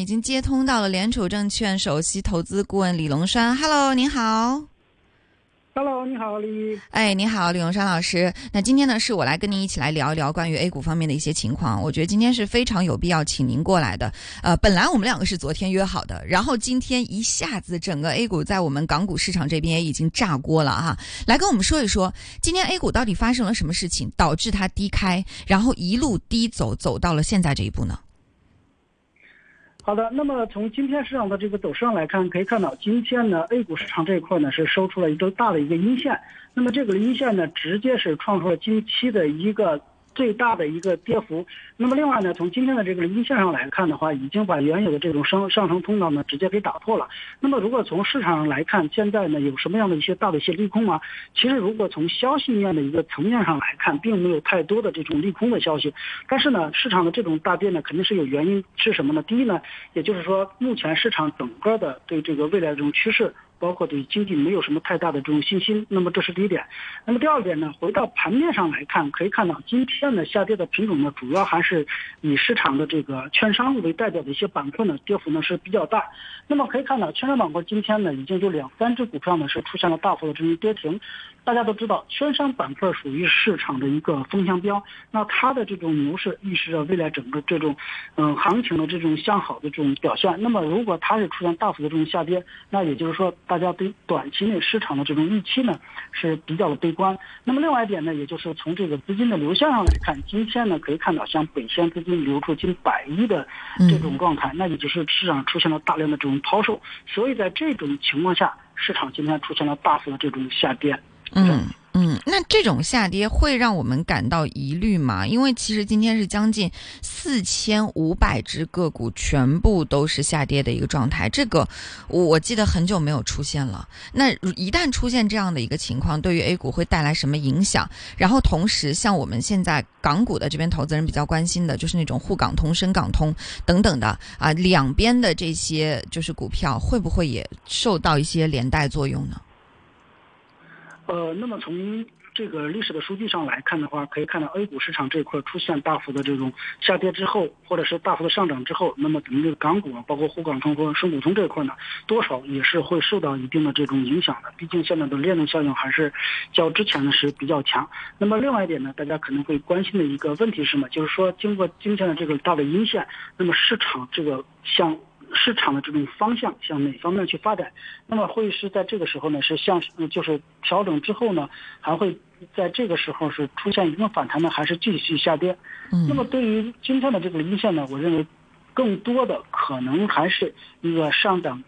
已经接通到了联储证券首席投资顾问李龙山，Hello，您好。Hello，你好，李。哎，你好，李龙山老师。那今天呢，是我来跟您一起来聊一聊关于 A 股方面的一些情况。我觉得今天是非常有必要请您过来的。呃，本来我们两个是昨天约好的，然后今天一下子整个 A 股在我们港股市场这边也已经炸锅了哈。来跟我们说一说，今天 A 股到底发生了什么事情，导致它低开，然后一路低走，走到了现在这一步呢？好的，那么从今天市场的这个走势上来看，可以看到今天呢，A 股市场这一块呢是收出了一个大的一个阴线，那么这个阴线呢，直接是创出了近期的一个最大的一个跌幅。那么另外呢，从今天的这个阴线上来看的话，已经把原有的这种上上升通道呢直接给打破了。那么如果从市场上来看，现在呢有什么样的一些大的一些利空啊？其实如果从消息面的一个层面上来看，并没有太多的这种利空的消息。但是呢，市场的这种大跌呢，肯定是有原因，是什么呢？第一呢，也就是说，目前市场整个的对这个未来的这种趋势。包括对经济没有什么太大的这种信心，那么这是第一点。那么第二点呢，回到盘面上来看，可以看到今天呢下跌的品种呢，主要还是以市场的这个券商为代表的一些板块呢，跌幅呢是比较大。那么可以看到，券商板块今天呢，已经有两三只股票呢是出现了大幅的这种跌停。大家都知道，券商板块属于市场的一个风向标，那它的这种牛市预示着未来整个这种，嗯，行情的这种向好的这种表现。那么如果它是出现大幅的这种下跌，那也就是说，大家对短期内市场的这种预期呢是比较的悲观。那么另外一点呢，也就是从这个资金的流向上来看，今天呢可以看到像北向资金流出近百亿的这种状态，那也就是市场出现了大量的这种抛售，所以在这种情况下，市场今天出现了大幅的这种下跌。嗯嗯，那这种下跌会让我们感到疑虑吗？因为其实今天是将近四千五百只个股全部都是下跌的一个状态，这个我记得很久没有出现了。那一旦出现这样的一个情况，对于 A 股会带来什么影响？然后同时，像我们现在港股的这边投资人比较关心的，就是那种沪港通、深港通等等的啊，两边的这些就是股票会不会也受到一些连带作用呢？呃，那么从这个历史的数据上来看的话，可以看到 A 股市场这块出现大幅的这种下跌之后，或者是大幅的上涨之后，那么咱们这个港股啊，包括沪港通和深股通这一块呢，多少也是会受到一定的这种影响的。毕竟现在的链动效应还是较之前呢是比较强。那么另外一点呢，大家可能会关心的一个问题是什么？就是说经过今天的这个大的阴线，那么市场这个向。市场的这种方向向哪方面去发展？那么会是在这个时候呢，是向就是调整之后呢，还会在这个时候是出现一定反弹呢，还是继续下跌？嗯。那么对于今天的这个阴线呢，我认为更多的可能还是一个上涨，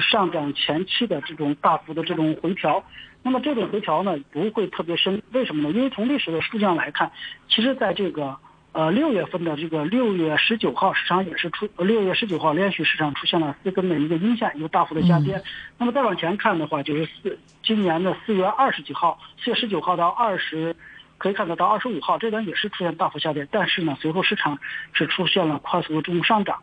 上涨前期的这种大幅的这种回调。那么这种回调呢，不会特别深，为什么呢？因为从历史的数据上来看，其实在这个。呃，六月份的这个六月十九号，市场也是出六月十九号连续市场出现了四根的一个阴线，一个大幅的下跌。那么再往前看的话，就是四今年的四月二十几号，四月十九号到二十，可以看得到二十五号这段也是出现大幅下跌，但是呢，随后市场是出现了快速的这种上涨。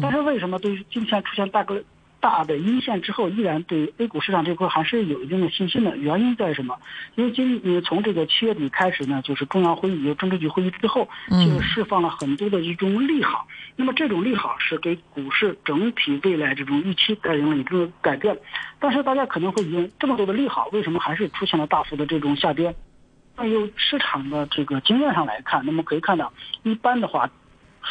但是为什么对于今天出现大个？大的阴线之后，依然对 A 股市场这块还是有一定的信心的。原因在什么？因为今呃从这个七月底开始呢，就是中央会议、政治局会议之后，就释放了很多的一种利好。那么这种利好是给股市整体未来这种预期带来了一定的改变。但是大家可能会疑问，这么多的利好，为什么还是出现了大幅的这种下跌？那由市场的这个经验上来看，那么可以看到，一般的话。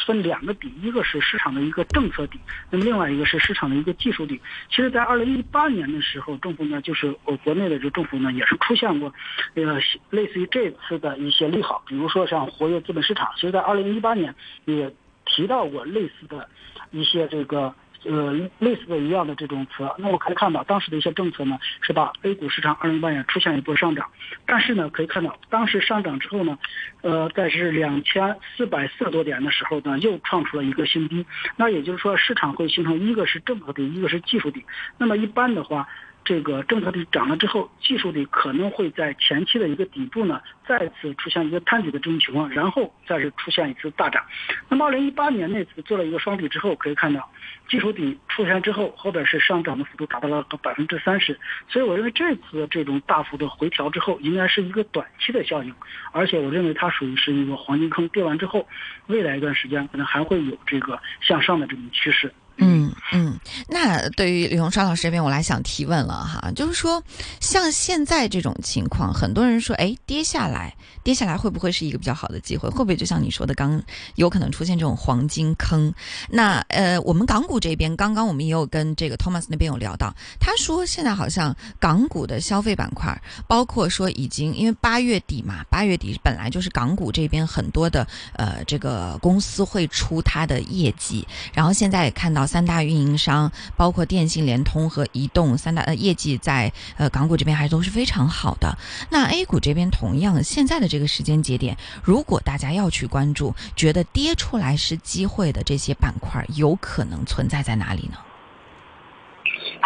分两个底，一个是市场的一个政策底，那么另外一个是市场的一个技术底。其实，在二零一八年的时候，政府呢，就是我国内的这个政府呢，也是出现过，呃，类似于这次的一些利好，比如说像活跃资本市场。其实，在二零一八年也提到过类似的一些这个。呃，类似的一样的这种词，那我可以看到当时的一些政策呢，是把 A 股市场二零一八年出现一波上涨，但是呢，可以看到当时上涨之后呢，呃，在是两千四百四十多点的时候呢，又创出了一个新低，那也就是说市场会形成一个是政策底，一个是技术底，那么一般的话。这个政策底涨了之后，技术底可能会在前期的一个底部呢，再次出现一个探底的这种情况，然后再是出现一次大涨。那么二零一八年那次做了一个双底之后，可以看到技术底出现之后，后边是上涨的幅度达到了百分之三十。所以我认为这次这种大幅的回调之后，应该是一个短期的效应，而且我认为它属于是一个黄金坑，跌完之后，未来一段时间可能还会有这个向上的这种趋势。嗯嗯，那对于李荣双老师这边，我来想提问了哈，就是说，像现在这种情况，很多人说，哎，跌下来，跌下来会不会是一个比较好的机会？会不会就像你说的，刚有可能出现这种黄金坑？那呃，我们港股这边，刚刚我们也有跟这个 Thomas 那边有聊到，他说现在好像港股的消费板块，包括说已经因为八月底嘛，八月底本来就是港股这边很多的呃这个公司会出它的业绩，然后现在也看到。三大运营商，包括电信、联通和移动三大呃业绩在呃港股这边还都是非常好的。那 A 股这边同样，现在的这个时间节点，如果大家要去关注，觉得跌出来是机会的这些板块，有可能存在在哪里呢？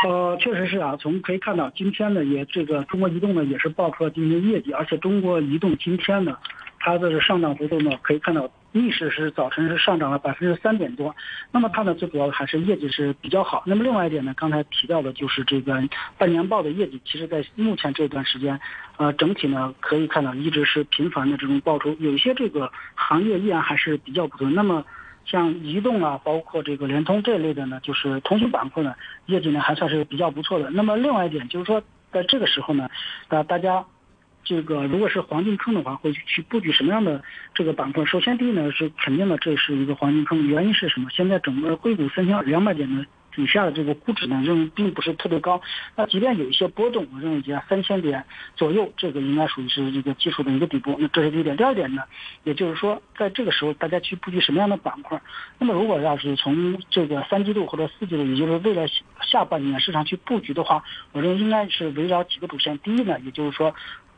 呃，确实是啊，从可以看到，今天呢也这个中国移动呢也是报出了今年业绩，而且中国移动今天呢。它的上涨幅度呢，可以看到逆势是早晨是上涨了百分之三点多，那么它呢最主要的还是业绩是比较好。那么另外一点呢，刚才提到的就是这个半年报的业绩，其实在目前这段时间，呃，整体呢可以看到一直是频繁的这种爆出，有一些这个行业依然还是比较不错。那么像移动啊，包括这个联通这类的呢，就是通讯板块呢，业绩呢还算是比较不错的。那么另外一点就是说，在这个时候呢，啊大家。这个如果是黄金坑的话，会去布局什么样的这个板块？首先，第一呢是肯定的，这是一个黄金坑。原因是什么？现在整个硅谷三千两百点的底下的这个估值呢，认为并不是特别高。那即便有一些波动，我认为在三千点左右，这个应该属于是这个技术的一个底部。那这是第一点。第二点呢，也就是说，在这个时候大家去布局什么样的板块？那么如果要是从这个三季度或者四季度，也就是未来下半年市场去布局的话，我认为应该是围绕几个主线。第一呢，也就是说。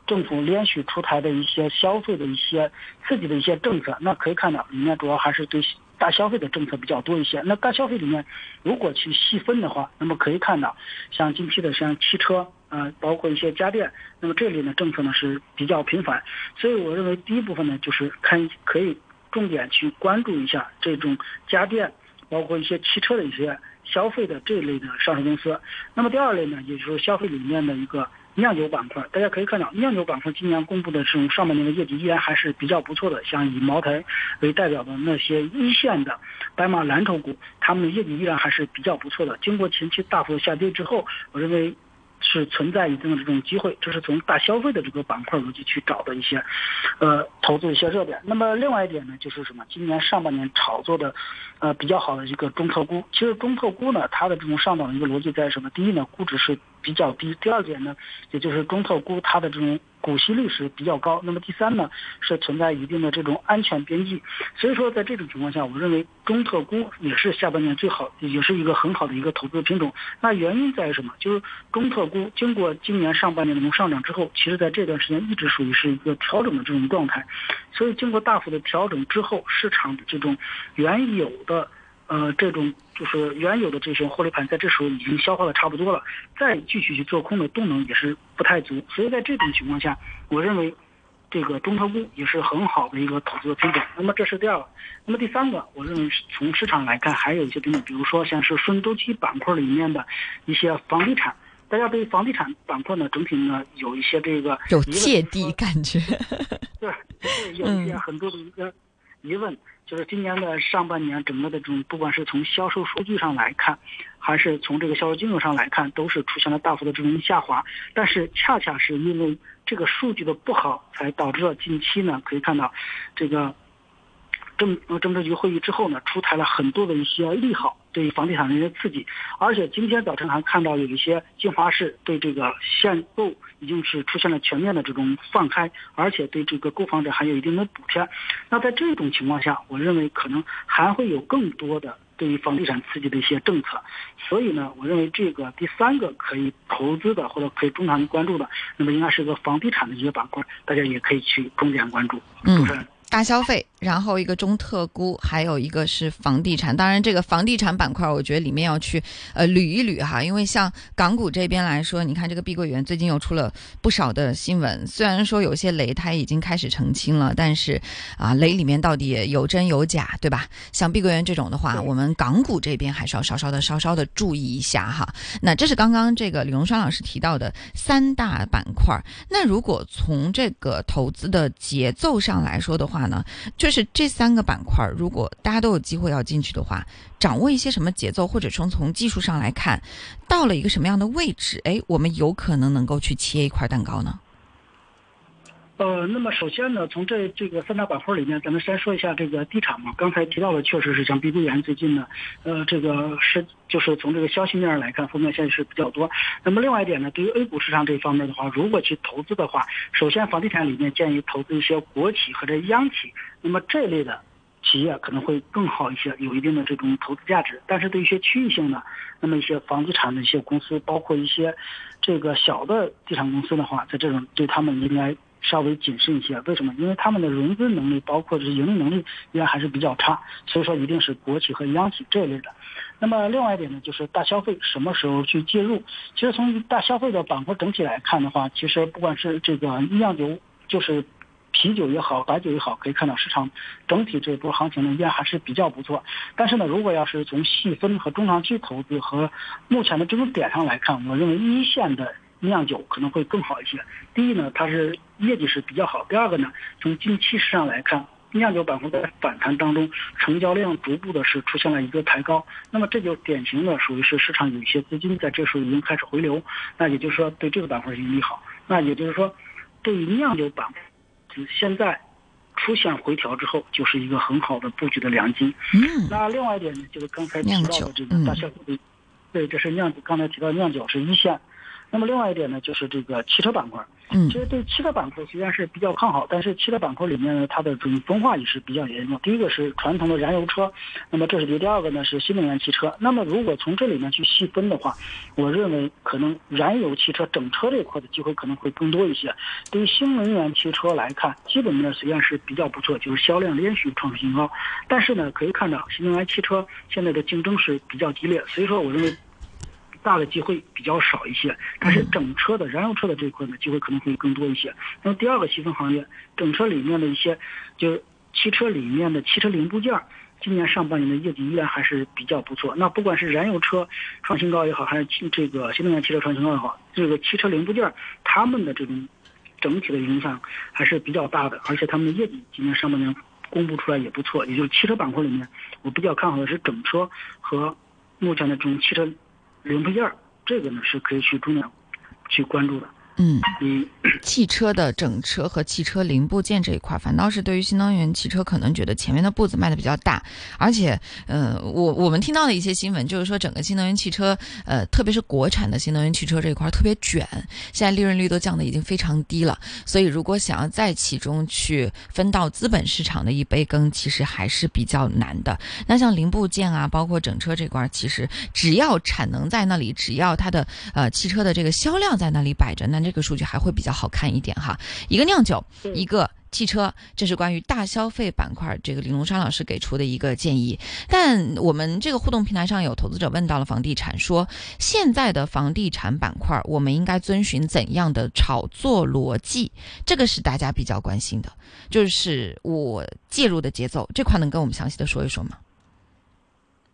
政府连续出台的一些消费的一些刺激的一些政策，那可以看到里面主要还是对大消费的政策比较多一些。那大消费里面，如果去细分的话，那么可以看到，像近期的像汽车，呃，包括一些家电，那么这里呢政策呢是比较频繁。所以我认为第一部分呢就是看可以重点去关注一下这种家电，包括一些汽车的一些消费的这一类的上市公司。那么第二类呢，也就是消费里面的一个。酿酒板块，大家可以看到，酿酒板块今年公布的这种上半年的业绩依然还是比较不错的。像以茅台为代表的那些一线的白马蓝筹股，他们的业绩依然还是比较不错的。经过前期大幅下跌之后，我认为。是存在一定的这种机会，这是从大消费的这个板块逻辑去找的一些，呃，投资一些热点。那么另外一点呢，就是什么？今年上半年炒作的，呃，比较好的一个中特估。其实中特估呢，它的这种上涨的一个逻辑在什么？第一呢，估值是比较低；第二点呢，也就是中特估它的这种。股息率是比较高，那么第三呢是存在一定的这种安全边际，所以说在这种情况下，我认为中特估也是下半年最好，也是一个很好的一个投资品种。那原因在于什么？就是中特估经过今年上半年的这种上涨之后，其实在这段时间一直属于是一个调整的这种状态，所以经过大幅的调整之后，市场的这种原有的。呃，这种就是原有的这些获利盘，在这时候已经消化的差不多了，再继续去做空的动能也是不太足，所以在这种情况下，我认为这个中特估也是很好的一个投资的品种。那么这是第二个，那么第三个，我认为从市场来看，还有一些品种，比如说像是顺周期板块里面的一些房地产，大家对房地产板块呢，整体呢有一些这个有芥蒂感觉，对，有一些很多的一个疑问。就是今年的上半年，整个的这种，不管是从销售数据上来看，还是从这个销售金额上来看，都是出现了大幅的这种下滑。但是恰恰是因为这个数据的不好，才导致了近期呢，可以看到，这个政呃政治局会议之后呢，出台了很多的一些利好。对房地产的一些刺激，而且今天早晨还看到有一些新华市对这个限购已经是出现了全面的这种放开，而且对这个购房者还有一定的补贴。那在这种情况下，我认为可能还会有更多的对于房地产刺激的一些政策。所以呢，我认为这个第三个可以投资的或者可以中长期关注的，那么应该是个房地产的一个板块，大家也可以去重点关注。主持人。大消费，然后一个中特估，还有一个是房地产。当然，这个房地产板块，我觉得里面要去呃捋一捋哈，因为像港股这边来说，你看这个碧桂园最近又出了不少的新闻，虽然说有些雷它已经开始澄清了，但是啊雷里面到底有真有假，对吧？像碧桂园这种的话，我们港股这边还是要稍稍的稍稍的注意一下哈。那这是刚刚这个李荣双老师提到的三大板块。那如果从这个投资的节奏上来说的话，话呢，就就是这三个板块，如果大家都有机会要进去的话，掌握一些什么节奏，或者说从技术上来看，到了一个什么样的位置，哎，我们有可能能够去切一块蛋糕呢？呃，那么首先呢，从这这个三大板块里面，咱们先说一下这个地产嘛。刚才提到的确实是像碧桂园最近呢，呃，这个是就是从这个消息面来看，负面消息是比较多。那么另外一点呢，对于 A 股市场这方面的话，如果去投资的话，首先房地产里面建议投资一些国企或者央企，那么这类的企业可能会更好一些，有一定的这种投资价值。但是对一些区域性的，那么一些房地产的一些公司，包括一些这个小的地产公司的话，在这种对他们应该。稍微谨慎一些，为什么？因为他们的融资能力，包括这盈利能力，依然还是比较差，所以说一定是国企和央企这一类的。那么另外一点呢，就是大消费什么时候去介入？其实从大消费的板块整体来看的话，其实不管是这个酿酒，就是啤酒也好，白酒也好，可以看到市场整体这波行情呢依然还是比较不错。但是呢，如果要是从细分和中长期投资和目前的这种点上来看，我认为一线的。酿酒可能会更好一些。第一呢，它是业绩是比较好；第二个呢，从近期市场来看，酿酒板块在反弹当中，成交量逐步的是出现了一个抬高。那么这就典型的属于是市场有一些资金在这时候已经开始回流，那也就是说对这个板块有利好。那也就是说，对于酿酒板块，现在出现回调之后，就是一个很好的布局的良机。嗯。那另外一点呢，就是刚才提到的这个大消费，对，这是酿酒。刚才提到酿酒是一线。那么另外一点呢，就是这个汽车板块。嗯，其实对汽车板块虽然是比较看好，但是汽车板块里面呢，它的这种分化也是比较严重。第一个是传统的燃油车，那么这是第第二个呢是新能源汽车。那么如果从这里面去细分的话，我认为可能燃油汽车整车这块的机会可能会更多一些。对于新能源汽车来看，基本面虽然是比较不错，就是销量连续创新高，但是呢，可以看到新能源汽车现在的竞争是比较激烈，所以说我认为。大的机会比较少一些，但是整车的燃油车的这一块呢，机会可能会更多一些。那么第二个细分行业，整车里面的一些，就是汽车里面的汽车零部件，今年上半年的业绩依然还是比较不错。那不管是燃油车创新高也好，还是这个新能源汽车创新高也好，这个汽车零部件，他们的这种整体的影响还是比较大的。而且他们的业绩今年上半年公布出来也不错。也就是汽车板块里面，我比较看好的是整车和目前的这种汽车。零部件这个呢是可以去重点去关注的。嗯，你汽车的整车和汽车零部件这一块，反倒是对于新能源汽车可能觉得前面的步子迈的比较大，而且，呃，我我们听到的一些新闻就是说，整个新能源汽车，呃，特别是国产的新能源汽车这一块特别卷，现在利润率都降的已经非常低了，所以如果想要在其中去分到资本市场的一杯羹，其实还是比较难的。那像零部件啊，包括整车这块，其实只要产能在那里，只要它的呃汽车的这个销量在那里摆着，那。这个数据还会比较好看一点哈，一个酿酒，一个汽车，这是关于大消费板块，这个李龙山老师给出的一个建议。但我们这个互动平台上有投资者问到了房地产，说现在的房地产板块，我们应该遵循怎样的炒作逻辑？这个是大家比较关心的，就是我介入的节奏这块，能跟我们详细的说一说吗？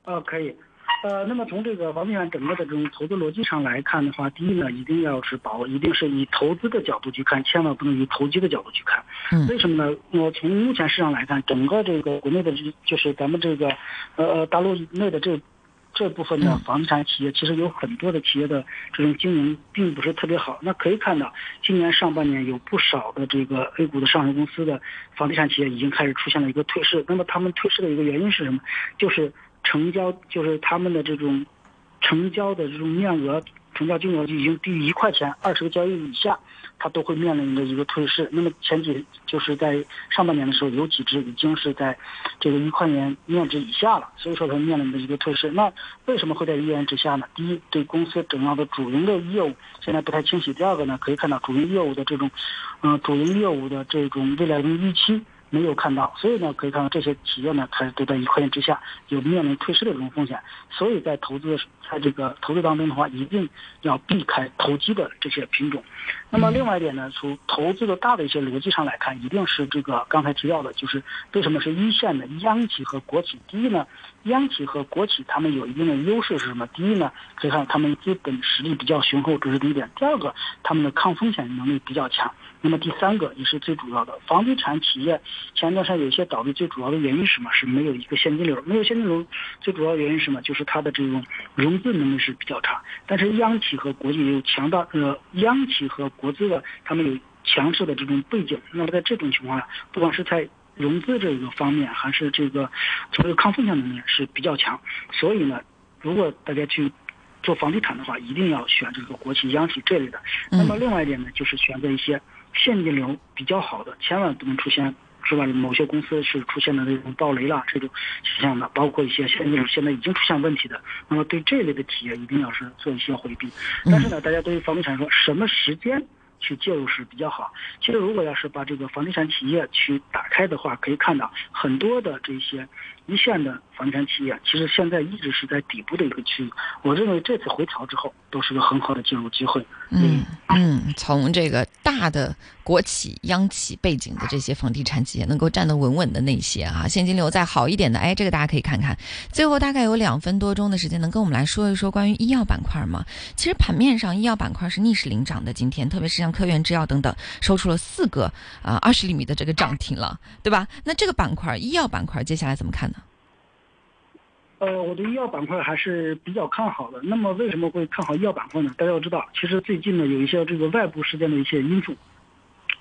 哦，可以。呃，那么从这个房地产整个的这种投资逻辑上来看的话，第一呢，一定要是把握，一定是以投资的角度去看，千万不能以投机的角度去看。嗯，为什么呢？我从目前市场来看，整个这个国内的这就是咱们这个呃呃大陆内的这这部分的房地产企业，其实有很多的企业的这种经营并不是特别好。那可以看到，今年上半年有不少的这个 A 股的上市公司的房地产企业已经开始出现了一个退市。那么他们退市的一个原因是什么？就是。成交就是他们的这种成交的这种面额、成交金额就已经低于一块钱，二十个交易以下，它都会面临着一个退市。那么前几就是在上半年的时候，有几只已经是在这个一块钱面值以下了，所以说它面临的一个退市。那为什么会在一元之下呢？第一，对公司整个的主营的业务现在不太清晰；第二个呢，可以看到主营业务的这种，嗯，主营业务的这种未来的预期。没有看到，所以呢，可以看到这些企业呢，它都在一块钱之下，有面临退市的这种风险。所以在投资，在这个投资当中的话，一定要避开投机的这些品种。那么另外一点呢，从投资的大的一些逻辑上来看，一定是这个刚才提到的，就是为什么是一线的央企和国企？第一呢，央企和国企他们有一定的优势是什么？第一呢，可以看他们资本实力比较雄厚，这是第一点。第二个，他们的抗风险能力比较强。那么第三个也是最主要的，房地产企业前一段时间有些倒闭，最主要的原因是什么？是没有一个现金流，没有现金流，最主要原因是什么？就是它的这种融资能力是比较差。但是央企和国企有强大呃，央企和国资的他们有强势的这种背景。那么在这种情况下，不管是在融资这个方面，还是这个从这个抗风险能力是比较强。所以呢，如果大家去。做房地产的话，一定要选这个国企、央企这类的。那么另外一点呢，就是选择一些现金流比较好的，千万不能出现是吧？某些公司是出现了这种暴雷啦这种现象的，包括一些现金流现在已经出现问题的。那么对这类的企业，一定要是做一些回避。但是呢，大家对于房地产说什么时间去介入是比较好？其实如果要是把这个房地产企业去打开的话，可以看到很多的这些。一线的房地产企业，其实现在一直是在底部的一个区域。我认为这次回调之后，都是个很好的介入机会。嗯嗯，从这个大的国企、央企背景的这些房地产企业，能够站得稳稳的那些啊，现金流再好一点的，哎，这个大家可以看看。最后大概有两分多钟的时间，能跟我们来说一说关于医药板块吗？其实盘面上医药板块是逆势领涨的，今天特别是像科源制药等等，收出了四个啊二十厘米的这个涨停了，对吧？那这个板块医药板块接下来怎么看呢？呃，我对医药板块还是比较看好的。那么为什么会看好医药板块呢？大家要知道，其实最近呢有一些这个外部事件的一些因素，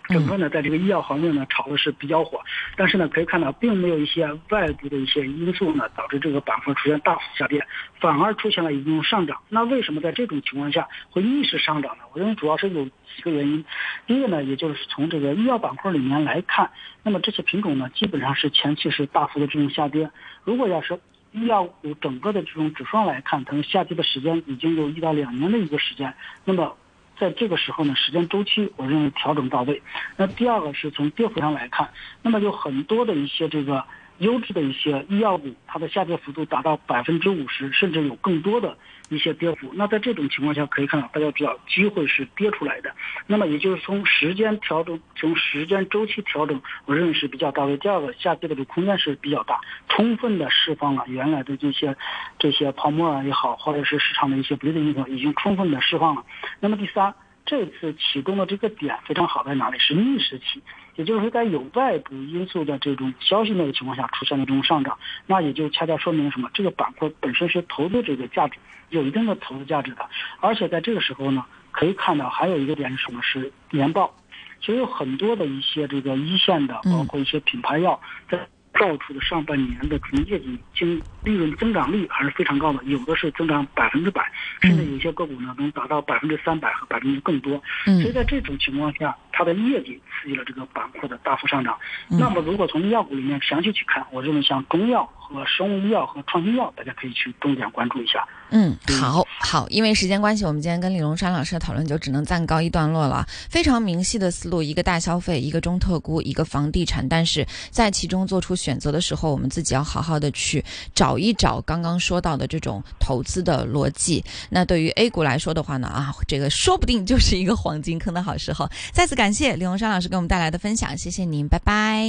整个呢在这个医药行业呢炒的是比较火。但是呢可以看到，并没有一些外部的一些因素呢导致这个板块出现大幅下跌，反而出现了一种上涨。那为什么在这种情况下会逆势上涨呢？我认为主要是有几个原因。第一个呢，也就是从这个医药板块里面来看，那么这些品种呢基本上是前期是大幅的这种下跌。如果要是医药股整个的这种指数来看，它下跌的时间已经有一到两年的一个时间。那么，在这个时候呢，时间周期我认为调整到位。那第二个是从跌幅上来看，那么有很多的一些这个。优质的一些医药股，它的下跌幅度达到百分之五十，甚至有更多的一些跌幅。那在这种情况下，可以看到大家知道机会是跌出来的。那么也就是从时间调整，从时间周期调整，我认为是比较到位。第二个，下跌的这个空间是比较大，充分的释放了原来的这些这些泡沫啊也好，或者是市场的一些不利的因素，已经充分的释放了。那么第三。这次启动的这个点非常好，在哪里？是逆时期，也就是说，在有外部因素的这种消息面的情况下出现了这种上涨，那也就恰恰说明什么？这个板块本身是投资这个价值，有一定的投资价值的。而且在这个时候呢，可以看到还有一个点是什么？是年报，其实有很多的一些这个一线的，包括一些品牌药在。造出的上半年的纯业绩经利润增长率还是非常高的，有的是增长百分之百，甚至有些个股呢能达到百分之三百和百分之更多。所以在这种情况下，它的业绩刺激了这个板块的大幅上涨。那么如果从药股里面详细去看，我认为像中药。和生物医药和创新药，大家可以去重点关注一下。嗯，好好，因为时间关系，我们今天跟李龙山老师的讨论就只能暂告一段落了。非常明细的思路，一个大消费，一个中特估，一个房地产，但是在其中做出选择的时候，我们自己要好好的去找一找刚刚说到的这种投资的逻辑。那对于 A 股来说的话呢，啊，这个说不定就是一个黄金坑的好时候。再次感谢李龙山老师给我们带来的分享，谢谢您，拜拜，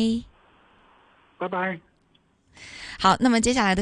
拜拜。好，那么接下来的是。